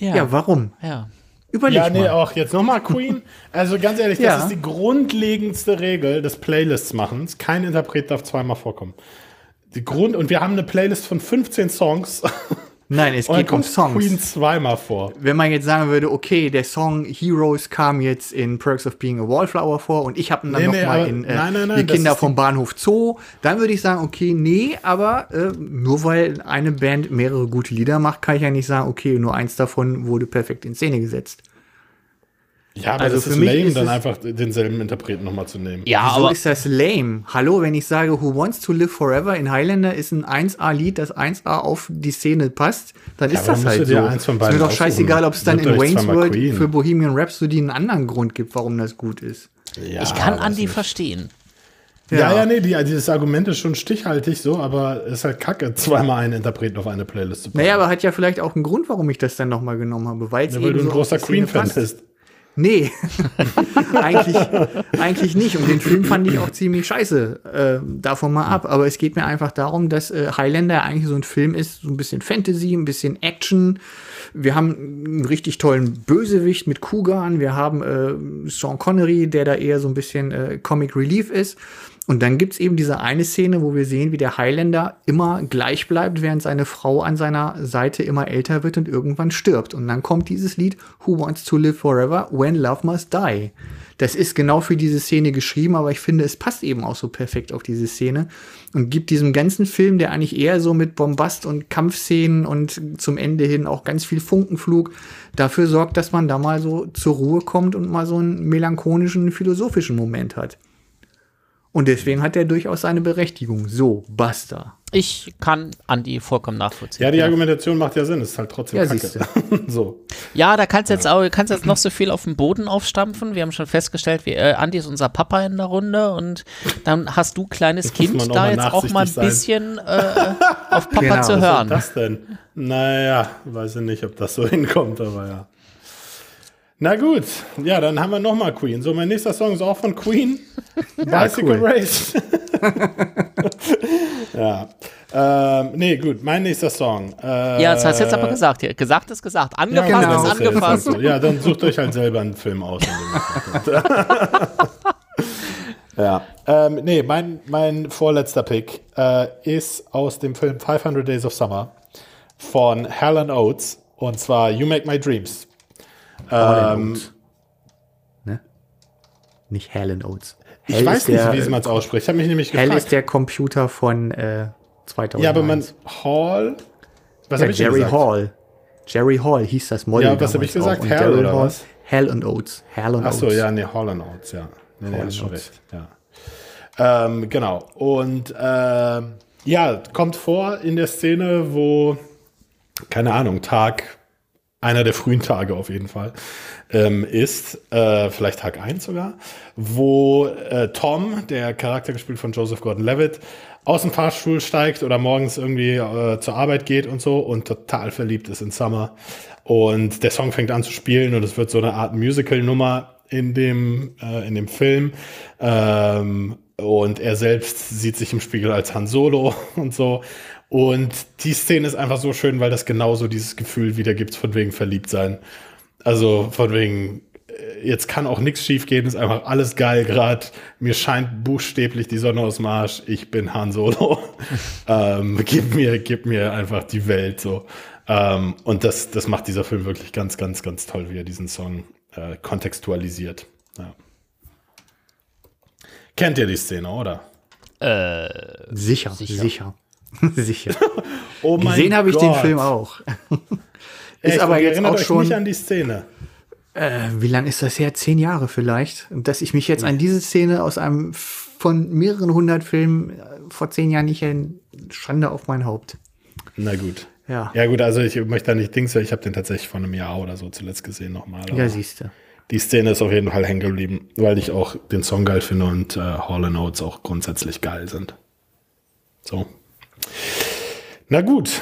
ja. ja, warum? Ja. Überleg ja, nee, mal. auch jetzt nochmal Queen. Also ganz ehrlich, das ja. ist die grundlegendste Regel des Playlists-Machens. Kein Interpret darf zweimal vorkommen. Die Grund und wir haben eine Playlist von 15 Songs. Nein, es geht um Songs. Queen zweimal vor. Wenn man jetzt sagen würde, okay, der Song Heroes kam jetzt in Perks of Being a Wallflower vor und ich habe ihn dann nee, nochmal nee, in äh, nein, nein, nein, Die Kinder vom Bahnhof Zoo, dann würde ich sagen, okay, nee, aber äh, nur weil eine Band mehrere gute Lieder macht, kann ich ja nicht sagen, okay, nur eins davon wurde perfekt in Szene gesetzt. Ja, aber also das für ist lame, ist dann einfach denselben Interpreten nochmal zu nehmen. Ja, Wieso aber ist das lame? Hallo, wenn ich sage, Who Wants to Live Forever in Highlander ist ein 1A-Lied, das 1A auf die Szene passt, dann ist ja, das halt so. Eins von beiden ist mir doch scheißegal, ob es dann in Wayne's World für Bohemian Rhapsody einen anderen Grund gibt, warum das gut ist. Ja, ich kann Andy nicht. verstehen. Ja, ja, ja nee, die, dieses Argument ist schon stichhaltig so, aber es ist halt kacke, zweimal einen Interpreten auf eine Playlist zu packen. Naja, aber hat ja vielleicht auch einen Grund, warum ich das dann nochmal genommen habe, weil es ja, weil du ein großer Queen-Fan bist. Nee, eigentlich, eigentlich nicht. Und den Film fand ich auch ziemlich scheiße, äh, davon mal ab. Aber es geht mir einfach darum, dass äh, Highlander eigentlich so ein Film ist, so ein bisschen Fantasy, ein bisschen Action. Wir haben einen richtig tollen Bösewicht mit Kugan. Wir haben äh, Sean Connery, der da eher so ein bisschen äh, Comic Relief ist. Und dann gibt's eben diese eine Szene, wo wir sehen, wie der Highlander immer gleich bleibt, während seine Frau an seiner Seite immer älter wird und irgendwann stirbt. Und dann kommt dieses Lied Who Wants to Live Forever When Love Must Die. Das ist genau für diese Szene geschrieben, aber ich finde, es passt eben auch so perfekt auf diese Szene und gibt diesem ganzen Film, der eigentlich eher so mit Bombast und Kampfszenen und zum Ende hin auch ganz viel Funkenflug dafür sorgt, dass man da mal so zur Ruhe kommt und mal so einen melancholischen, philosophischen Moment hat. Und deswegen hat er durchaus seine Berechtigung. So, basta. Ich kann Andi vollkommen nachvollziehen. Ja, die Argumentation macht ja Sinn, es ist halt trotzdem Ja, Kacke. so. Ja, da kannst du jetzt auch, kannst jetzt noch so viel auf den Boden aufstampfen. Wir haben schon festgestellt, wie, äh, Andi ist unser Papa in der Runde und dann hast du kleines Kind man auch da jetzt auch mal ein nachsichtig bisschen äh, auf Papa Genau. zu Was hören. soll das denn? Naja, weiß ich nicht, ob das so hinkommt, aber ja. Na gut, ja, dann haben wir nochmal Queen. So, mein nächster Song ist auch von Queen. Bicycle. Race. ja. Ähm, nee, gut, mein nächster Song. Äh, Ja, das hast du jetzt aber gesagt. Ja, gesagt ist gesagt. Angefasst genau. ist das ja jetzt halt angefasst. so. Ja, dann sucht euch halt selber einen Film aus. ja. Ähm, nee, mein, mein vorletzter Pick äh, ist aus dem Film 500 Days of Summer von Helen Oates und zwar You Make My Dreams. Ähm, Ne? Nicht Helen Oates. ich Hell weiß ist nicht, der, wie man es ausspricht. Ich habe mich nämlich Hell gefragt. ist der Computer von äh, 2000. ja, aber man Hall. Was ja, habe ich Jerry gesagt? Hall. Jerry Hall hieß das Model. Ja, was hab ich gesagt? Hell Daryl oder Hall, was? Hell und Oates. Hell und Ach so, Oates. ja, nee, Hall Oates, ja. Nee, nee, hast schon Oates. recht, ja. Ähm, genau. Und ähm, ja, kommt vor in der Szene, wo, keine Ahnung, Tag, einer der frühen Tage auf jeden Fall, ähm, ist, äh, vielleicht Tag 1 sogar, wo äh, Tom, der Charakter gespielt von Joseph Gordon-Levitt, aus dem Fahrstuhl steigt oder morgens irgendwie äh, zur Arbeit geht und so und total verliebt ist in Summer. Und der Song fängt an zu spielen und es wird so eine Art Musical-Nummer in dem, äh, in dem Film. Ähm, und er selbst sieht sich im Spiegel als Han Solo und so. Und die Szene ist einfach so schön, weil das genauso dieses Gefühl wiedergibt, von wegen verliebt sein. Also von wegen, äh, jetzt kann auch nichts schief gehen, ist einfach alles geil gerade. Mir scheint buchstäblich die Sonne aus dem Arsch. Ich bin Han Solo. ähm, gib mir, gib mir einfach die Welt so. Ähm, und das, das macht dieser Film wirklich ganz, ganz, ganz toll, wie er diesen Song äh, kontextualisiert. Ja. Kennt ihr die Szene, oder? Sicher, sicher. Sicher. Oh mein Gesehen habe ich den. Film auch. Ist aber Und ihr jetzt erinnert auch euch schon. nicht an die Szene. Äh, wie lange ist das her? Zehn Jahre vielleicht. Dass ich mich jetzt an diese Szene aus einem von mehreren hundert Filmen äh, vor zehn Jahren nicht erinnere, Schande auf mein Haupt. Na gut. Ja. Ja gut, also ich möchte da nicht Dings, ich habe den tatsächlich vor einem Jahr oder so zuletzt gesehen nochmal. Ja, siehst du. Die Szene ist auf jeden Fall hängen geblieben, weil ich auch den Song geil finde und äh, Hall Notes auch grundsätzlich geil sind. So. Na gut,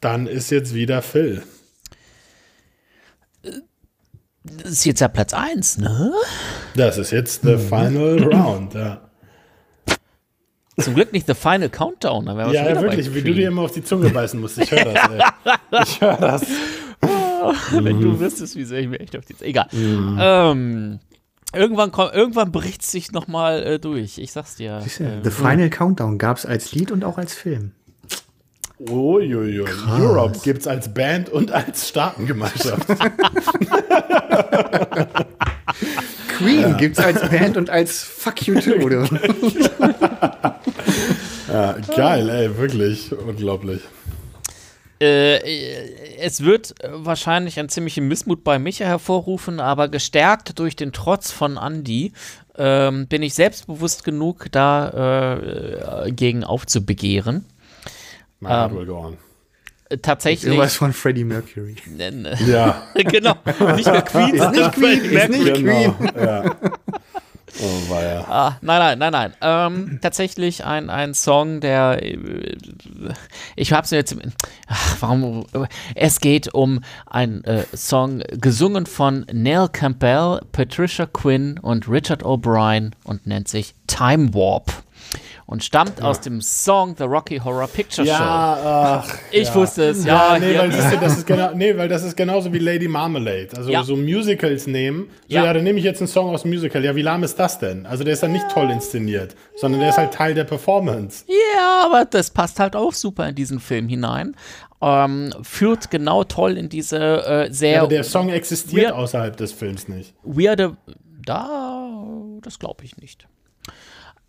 dann ist jetzt wieder Phil. Das ist jetzt ja Platz 1, ne? Das ist jetzt Mhm. the final round. Ja, Zum Glück nicht The Final Countdown. Da wären wir ja, wirklich, wie du dir immer auf die Zunge beißen musst. Ich höre das. Ey. Ich höre das. Wenn Mhm. du wüsstest, wie sehr ich mir echt auf die Egal. Ähm, irgendwann, komm, irgendwann bricht es sich nochmal äh, durch. Ich sag's dir. Du, Ähm, The Final Countdown gab es als Lied und auch als Film. Uiuiui. Europe gibt's als Band und als Staatengemeinschaft. Queen gibt's als Band und als Fuck You Too. Ja, geil, ey, wirklich unglaublich. Äh, es wird äh, wahrscheinlich einen ziemlichen Missmut bei Micha hervorrufen, aber gestärkt durch den Trotz von Andy ähm, bin ich selbstbewusst genug, da äh, gegen aufzubegehren. My heart will go on. Äh, Tatsächlich. Sowas von Freddie Mercury. Äh, Ja, genau. Nicht mehr Queen, nicht Queen, ist nicht genau. Ja. Oh, ja. Ah, nein, nein, nein, nein. Ähm, tatsächlich ein, ein Song, der. Äh, ich hab's jetzt. Ach, warum? Es geht um einen äh, Song gesungen von Neil Campbell, Patricia Quinn und Richard O'Brien und nennt sich Time Warp und stammt ja. aus dem Song The Rocky Horror Picture Show. Ja, ach, ich ja. wusste es, ja. nee, weil das, das ist genau, nee, weil das ist genauso wie Lady Marmalade. Also so Musicals nehmen. So, ja. dann nehme ich jetzt einen Song aus dem Musical. Ja, wie lahm ist das denn? Also der ist dann nicht toll inszeniert, sondern der ist halt Teil der Performance. Ja, aber das passt halt auch super in diesen Film hinein. Ähm, führt genau toll in diese äh, sehr. Ja, aber der Song existiert außerhalb des Films nicht. Weirde. Da, das glaube ich nicht.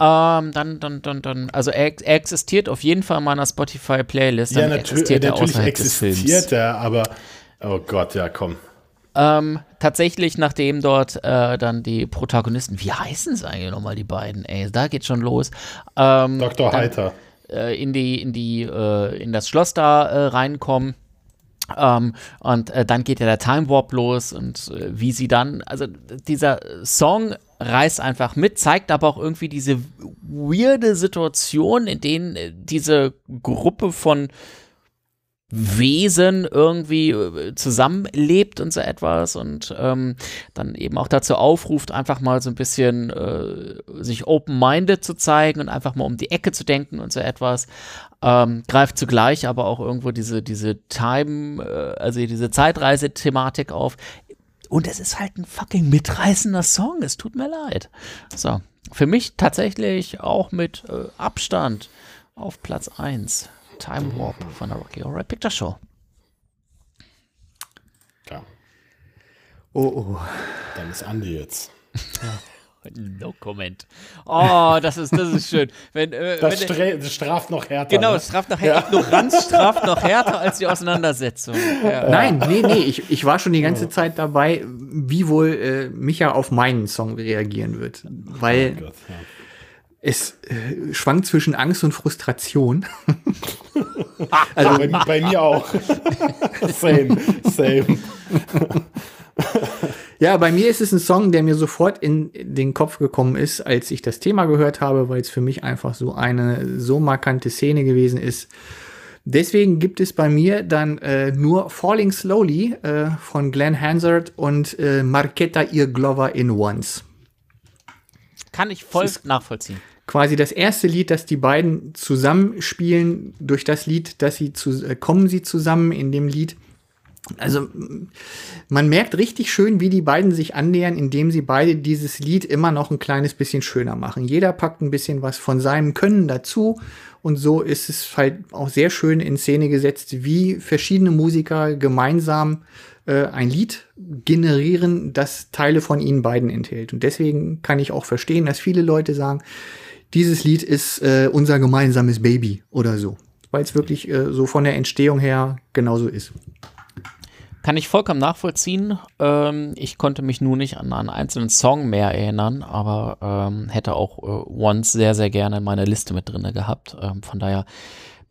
Ähm, dann, dann, dann, dann, also er, er, existiert auf jeden Fall in meiner Spotify-Playlist. Ja, natür existiert natürlich existiert er, aber oh Gott, ja, komm. Ähm, tatsächlich, nachdem dort äh, dann die Protagonisten, wie heißen es eigentlich nochmal, die beiden? Ey, da geht schon los. Ähm, Dr. Heiter. Äh, in die, in die, äh, in das Schloss da äh, reinkommen. Ähm, und äh, dann geht ja der Time Warp los und wie sie dann, also dieser Song reißt einfach mit, zeigt aber auch irgendwie diese weirde Situation, in denen äh, diese Gruppe von Wesen irgendwie äh, zusammenlebt und so etwas und ähm, dann eben auch dazu aufruft, einfach mal so ein bisschen äh, sich open-minded zu zeigen und einfach mal um die Ecke zu denken und so etwas. Ähm, greift zugleich aber auch irgendwo diese, diese Time, äh, also diese Zeitreise-Thematik auf. Und es ist halt ein fucking mitreißender Song. Es tut mir leid. So. Für mich tatsächlich auch mit äh, Abstand auf Platz 1. Time Warp von der Rocky Horror Picture Show. Klar. Oh, oh. Dann ist Andi jetzt. Ja. No comment. Oh, das ist, das ist schön. Wenn, äh, das, wenn, das, straft noch härter. Genau, ne? straft noch härter. Ja. Ignoranz straft noch härter als die Auseinandersetzung. Ja. Nein, nee, nee. Ich, ich war schon die ganze Zeit dabei, wie wohl äh, Micha auf meinen Song reagieren wird. Weil oh Gott, ja. es äh, schwankt zwischen Angst und Frustration. also bei, bei mir auch. same, same. Ja, bei mir ist es ein Song, der mir sofort in den Kopf gekommen ist, als ich das Thema gehört habe, weil es für mich einfach so eine so markante Szene gewesen ist. Deswegen gibt es bei mir dann äh, nur Falling Slowly äh, von Glenn Hansard und äh, Marketa Glover in Once. Kann ich voll nachvollziehen. Quasi das erste Lied, das die beiden zusammenspielen, durch das Lied, dass sie zu, äh, kommen sie zusammen in dem Lied. Also man merkt richtig schön, wie die beiden sich annähern, indem sie beide dieses Lied immer noch ein kleines bisschen schöner machen. Jeder packt ein bisschen was von seinem Können dazu und so ist es halt auch sehr schön in Szene gesetzt, wie verschiedene Musiker gemeinsam äh, ein Lied generieren, das Teile von ihnen beiden enthält. Und deswegen kann ich auch verstehen, dass viele Leute sagen, dieses Lied ist äh, unser gemeinsames Baby oder so, weil es wirklich äh, so von der Entstehung her genauso ist. Kann ich vollkommen nachvollziehen. Ähm, ich konnte mich nur nicht an einen einzelnen Song mehr erinnern, aber ähm, hätte auch äh, Once sehr, sehr gerne in meiner Liste mit drin gehabt. Ähm, von daher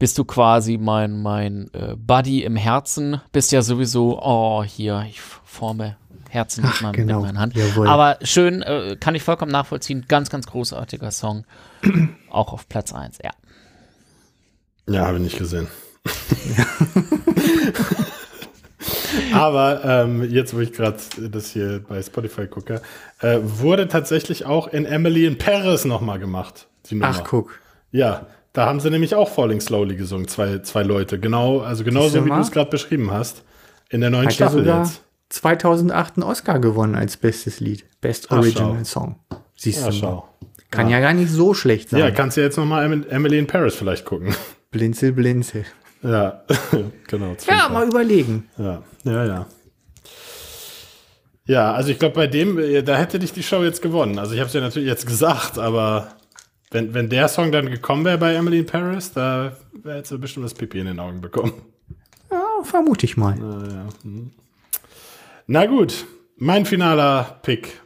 bist du quasi mein, mein äh, Buddy im Herzen. Bist ja sowieso, oh, hier, ich forme Herzen Ach, mit, meinem, genau. mit meiner Hand. Jawohl. Aber schön, äh, kann ich vollkommen nachvollziehen. Ganz, ganz großartiger Song. auch auf Platz 1, ja. Ja, habe ich nicht gesehen. Aber ähm, jetzt, wo ich gerade das hier bei Spotify gucke, äh, wurde tatsächlich auch in Emily in Paris nochmal gemacht. Ach, guck. Ja, da haben sie nämlich auch Falling Slowly gesungen, zwei, zwei Leute. Genau, also genauso wie du es gerade beschrieben hast. In der neuen Hat Staffel sogar jetzt. 2008 einen Oscar gewonnen als bestes Lied. Best Original Ach, Song. Siehst ja, du mal. Kann ja. ja. gar nicht so schlecht sein. Ja, kannst du jetzt nochmal Emily in Paris vielleicht gucken. Blinzel, blinzel. Ja, genau. Ja, mal überlegen. Ja, ja, ja. Ja, also ich glaube, bei dem, äh, da hätte dich die Show jetzt gewonnen. Also ich habe es ja natürlich jetzt gesagt, aber wenn, wenn der Song dann gekommen wäre bei Emily in Paris, da hätte sie bestimmt das Pipi in den Augen bekommen. Ja, vermute ich mal. Na, ja. hm. Na gut, mein finaler Pick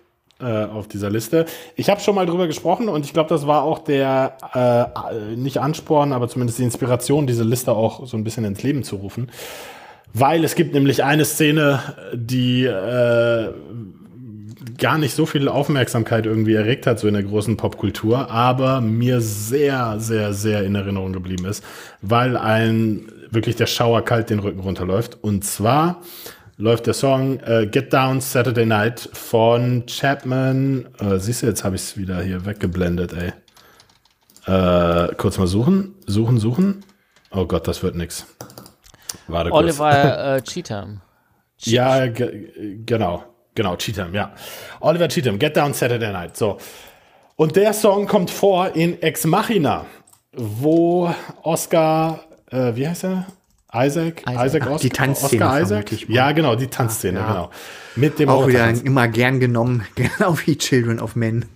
äh, auf dieser Liste. Ich habe schon mal drüber gesprochen und ich glaube, das war auch der, äh, nicht Ansporn, aber zumindest die Inspiration, diese Liste auch so ein bisschen ins Leben zu rufen. Weil es gibt nämlich eine Szene, die, äh, gar nicht so viel Aufmerksamkeit irgendwie erregt hat, so in der großen Popkultur, aber mir sehr, sehr, sehr in Erinnerung geblieben ist, weil ein wirklich der Schauer kalt den Rücken runterläuft. Und zwar läuft der Song äh, Get Down Saturday Night von Chapman. Äh, siehst du, jetzt habe ich es wieder hier weggeblendet, ey. Äh, kurz mal suchen, suchen, suchen. Oh Gott, das wird nix. Warte kurz. Oliver äh, Cheatham. Ja, genau. Genau, Cheatham, ja. Oliver Cheatham, Get Down Saturday Night. So. Und der Song kommt vor in Ex Machina, wo Oscar, äh, wie heißt er? Isaac, Isaac, Isaac Oscar, die Tanzszene Oscar Isaac. Ja, genau, die Tanzszene, ja. genau. Mit dem Auch wieder immer gern genommen, genau wie Children of Men.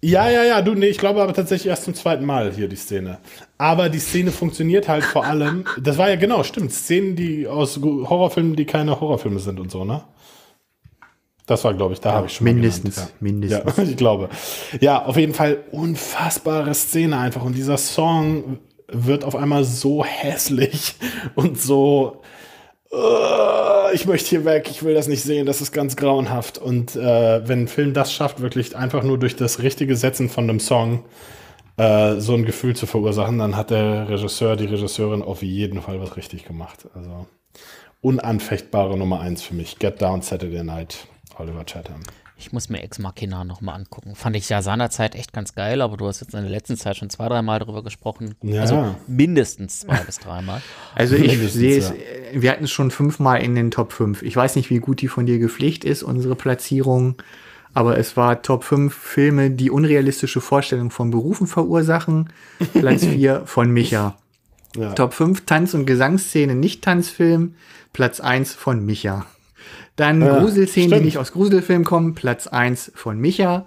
Ja, ja, ja, du, nee, ich glaube aber tatsächlich erst zum zweiten Mal hier die Szene. Aber die Szene funktioniert halt vor allem, das war ja genau, stimmt, Szenen, die aus Horrorfilmen, die keine Horrorfilme sind und so, ne? Das war, glaube ich, da ja, habe ich schon mindestens, mal genannt, ja. mindestens. Ja, ich glaube. Ja, auf jeden Fall unfassbare Szene einfach und dieser Song wird auf einmal so hässlich und so uh, ich möchte hier weg, ich will das nicht sehen, das ist ganz grauenhaft. Und äh, wenn ein Film das schafft, wirklich einfach nur durch das richtige Setzen von einem Song äh, so ein Gefühl zu verursachen, dann hat der Regisseur, die Regisseurin auf jeden Fall was richtig gemacht. Also unanfechtbare Nummer eins für mich. Get Down Saturday Night, Oliver Chatham. Ich muss mir Ex Machina nochmal angucken. Fand ich ja seinerzeit echt ganz geil, aber du hast jetzt in der letzten Zeit schon zwei, dreimal darüber gesprochen. Ja. Also mindestens zwei bis dreimal. Also ich sehe es, wir hatten es schon fünfmal in den Top 5. Ich weiß nicht, wie gut die von dir gepflegt ist, unsere Platzierung. Aber es war Top 5 Filme, die unrealistische Vorstellungen von Berufen verursachen. Platz 4 von Micha. Ja. Top 5 Tanz- und Gesangsszene, nicht Tanzfilm. Platz 1 von Micha. Dann ja, Gruselszenen, stimmt. die nicht aus Gruselfilmen kommen, Platz 1 von Micha.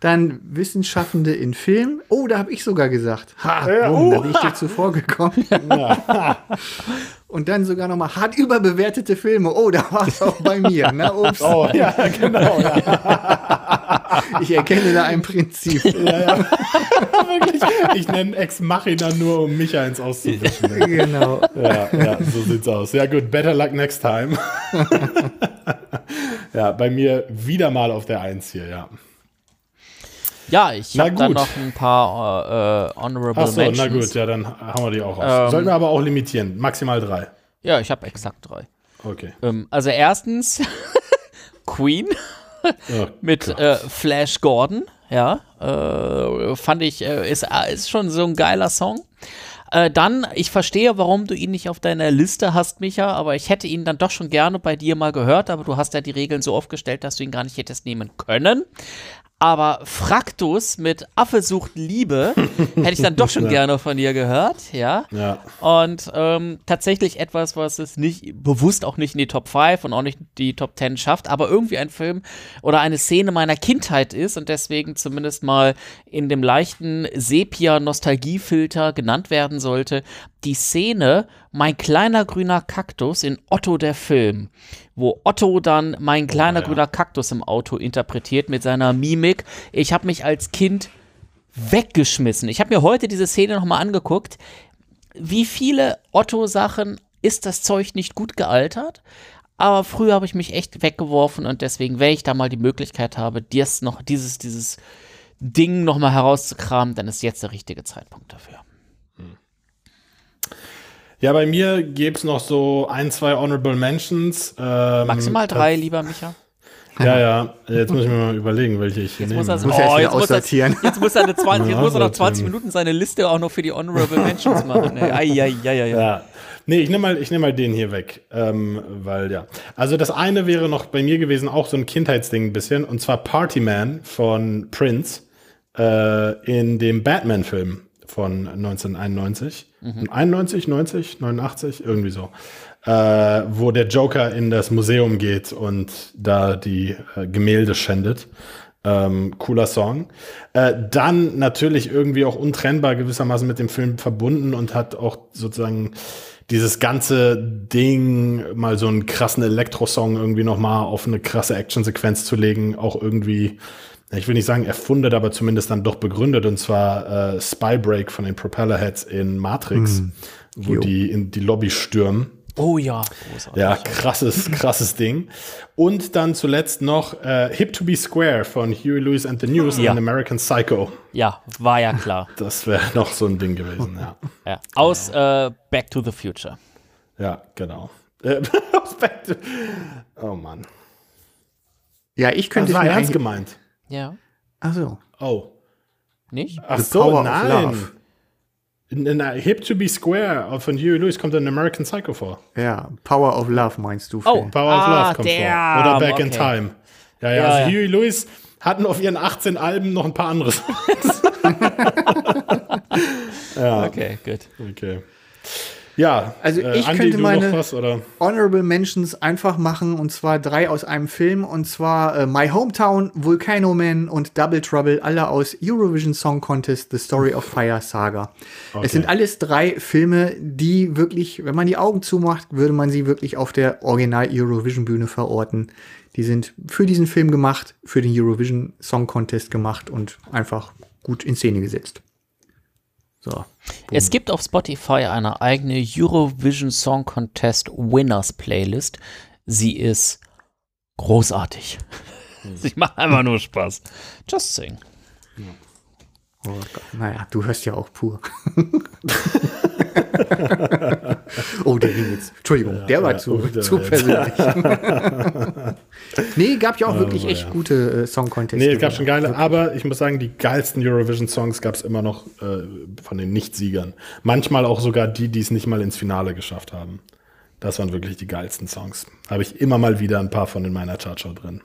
Dann Wissenschaftende in Film. Oh, da habe ich sogar gesagt. Ha, ja, boom, uh, da bin ich dir zuvor gekommen. Ja. Und dann sogar nochmal hart überbewertete Filme. Oh, da war es auch bei mir. Na, ne? ups. Oh, ja, genau. Ja. Ich erkenne da ein Prinzip. Ja, ja. Wirklich. Ich nenne Ex Machina nur, um Micha ins auszuwischen. Genau. Ja, ja, so sieht's aus. Ja, gut. Better luck next time. Ja, bei mir wieder mal auf der Eins hier, ja. Ja, ich habe dann noch ein paar äh, Honorable Ach so, Mentions. na gut, ja, dann haben wir die auch raus. Ähm, Sollten wir aber auch limitieren, maximal drei. Ja, ich habe exakt drei. Okay. Ähm, also erstens Queen oh, mit äh, Flash Gordon, ja, äh, fand ich, äh, ist, ist schon so ein geiler Song. Äh, dann, ich verstehe, warum du ihn nicht auf deiner Liste hast, Micha, aber ich hätte ihn dann doch schon gerne bei dir mal gehört, aber du hast ja die Regeln so aufgestellt, dass du ihn gar nicht hättest nehmen können aber Fraktus mit Affe sucht Liebe hätte ich dann doch schon ja. gerne von dir gehört, ja. ja. Und ähm, tatsächlich etwas, was es nicht bewusst auch nicht in die Top 5 und auch nicht die Top 10 schafft, aber irgendwie ein Film oder eine Szene meiner Kindheit ist und deswegen zumindest mal in dem leichten Sepia-Nostalgiefilter genannt werden sollte. Die Szene Mein kleiner grüner Kaktus in Otto der Film wo Otto dann mein kleiner oh, ja. grüner Kaktus im Auto interpretiert mit seiner Mimik. Ich habe mich als Kind weggeschmissen. Ich habe mir heute diese Szene nochmal angeguckt. Wie viele Otto-Sachen ist das Zeug nicht gut gealtert? Aber früher habe ich mich echt weggeworfen und deswegen, wenn ich da mal die Möglichkeit habe, dies noch, dieses, dieses Ding nochmal herauszukramen, dann ist jetzt der richtige Zeitpunkt dafür. Ja, bei mir gäbe es noch so ein, zwei Honorable Mentions. Ähm, Maximal drei, äh, lieber Micha. Ja, ja, jetzt muss ich mir mal überlegen, welche ich hier jetzt nehme. Muss er, oh, jetzt, muss er, jetzt muss er eine 20, jetzt muss er noch 20 Minuten seine Liste auch noch für die Honorable Mentions machen. Ei, ei, ei, ei, ja. Nee, ich nehme mal, nehm mal den hier weg. Ähm, weil, ja. Also das eine wäre noch bei mir gewesen, auch so ein Kindheitsding ein bisschen, und zwar Party Man von Prince äh, in dem Batman-Film von 1991. Mhm. 91, 90, 89, irgendwie so. Äh, wo der Joker in das Museum geht und da die äh, Gemälde schändet. Ähm, cooler Song. Äh, dann natürlich irgendwie auch untrennbar gewissermaßen mit dem Film verbunden und hat auch sozusagen dieses ganze Ding, mal so einen krassen Elektrosong irgendwie nochmal auf eine krasse Actionsequenz zu legen, auch irgendwie ich will nicht sagen erfundet, aber zumindest dann doch begründet, und zwar äh, Spybreak von den Propellerheads in Matrix, mm. wo jo. die in die Lobby stürmen. Oh ja, großartig. Ja, krasses, krasses Ding. Und dann zuletzt noch äh, Hip to be Square von Huey Lewis and the News Ja. und American Psycho. Ja, war ja klar. Das wäre noch so ein Ding gewesen, ja. Ja. Aus äh, Back to the Future. Ja, genau. Äh, aus Back to- oh Mann. Ja, ich könnte Das war ernst gemeint. Ja. Ach so. Oh. Nicht? Ach The so, Power of nein. Love. In, in Hip to be Square von Huey Lewis kommt dann American Psycho vor. Ja, Power of Love meinst du? Oh. Phil? Power Ah, of Love kommt damn, vor. Oder Back in okay. Time. Ja, ja, Ja, also ja. Huey Lewis hatten auf ihren 18 Alben noch ein paar andere. Okay, gut. okay. Ja, Also äh, ich Andi, könnte meine- was? Honorable Mentions einfach machen und zwar drei aus einem Film und zwar äh, My Hometown, Volcano Man und Double Trouble, alle aus Eurovision Song Contest, The Story of Fire Saga. Es sind alles drei Filme, die wirklich, wenn man die Augen zumacht, würde man sie wirklich auf der Original Eurovision Bühne verorten. Die sind für diesen Film gemacht, für den Eurovision Song Contest gemacht und einfach gut in Szene gesetzt. So. Es gibt auf Spotify eine eigene Eurovision Song Contest Winners Playlist. Sie ist großartig. Sie macht einfach nur Spaß. Just sing. Oh Gott. Naja, du hörst ja auch pur. oh, der ging jetzt. Entschuldigung, der war ja, zu, oh, der zu persönlich. nee, gab ja auch wirklich echt ja. gute äh, Song Contests. Nee, es gab schon geile, aber ich muss sagen, die geilsten Eurovision-Songs gab es immer noch äh, von den Nicht-Siegern. Manchmal auch sogar die, die es nicht mal ins Finale geschafft haben. Das waren wirklich die geilsten Songs. Habe ich immer mal wieder ein paar von in meiner Chartshow drin.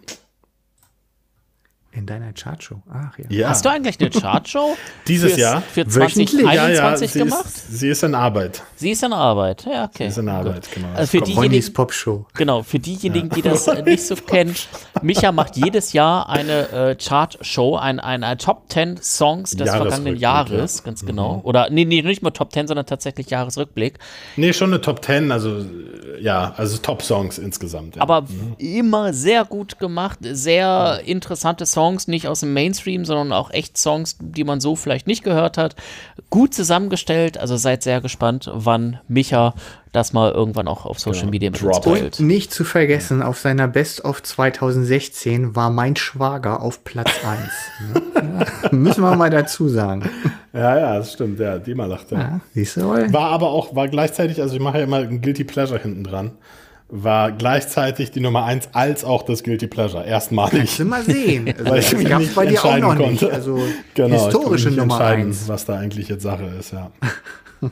In deiner Chartshow. Ach ja. Ja. Hast du eigentlich eine Chartshow? Dieses fürs- Jahr? Für Wöchentlich? 2021 ja, ja, sie gemacht? Ist, sie ist in Arbeit. Sie ist in Arbeit. Ja, okay. Sie ist in Arbeit, genau. Also für diejenigen, Popshow. Genau, für diejenigen, die das äh, nicht so kennen, Micha macht jedes Jahr eine äh, Chart-Show, ein, ein, ein Top 10 Songs des vergangenen Jahres, ja. ganz genau. Oder, nee, nee, nicht mal Top 10, sondern tatsächlich Jahresrückblick. Nee, schon eine Top 10, also ja, also Top-Songs insgesamt. Ja. Aber immer sehr gut gemacht, sehr interessante Songs, nicht aus dem Mainstream, sondern auch echt Songs, die man so vielleicht nicht gehört hat. Gut zusammengestellt, also seid sehr gespannt, wann Micha das mal irgendwann auch auf Social Genau, Media mit drop. Und nicht zu vergessen, auf seiner Best of 2016 war mein Schwager auf Platz 1. Müssen wir mal dazu sagen. ja, ja, das stimmt, ja, die mal lacht. Ja. Ja, siehst du wohl? War aber auch, war gleichzeitig, also ich mache ja immer ein Guilty Pleasure hinten dran, war gleichzeitig die Nummer 1 als auch das Guilty Pleasure. Erstmalig. Kannst du mal sehen. Also, Weil ich mich nicht bei dir auch entscheiden noch nicht. konnte. Also Genau, ich historische konnte nicht Nummer entscheiden, 1. was da eigentlich jetzt Sache ist, ja.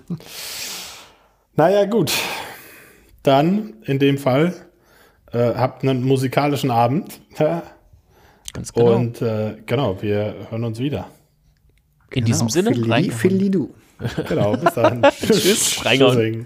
naja, gut. Dann, in dem Fall, äh, habt einen musikalischen Abend. Ja. Ganz genau. Und äh, genau, wir hören uns wieder. In diesem Sinne, reingehauen. Fiddly du. Genau, bis dann. Tschüss. Tschüssing.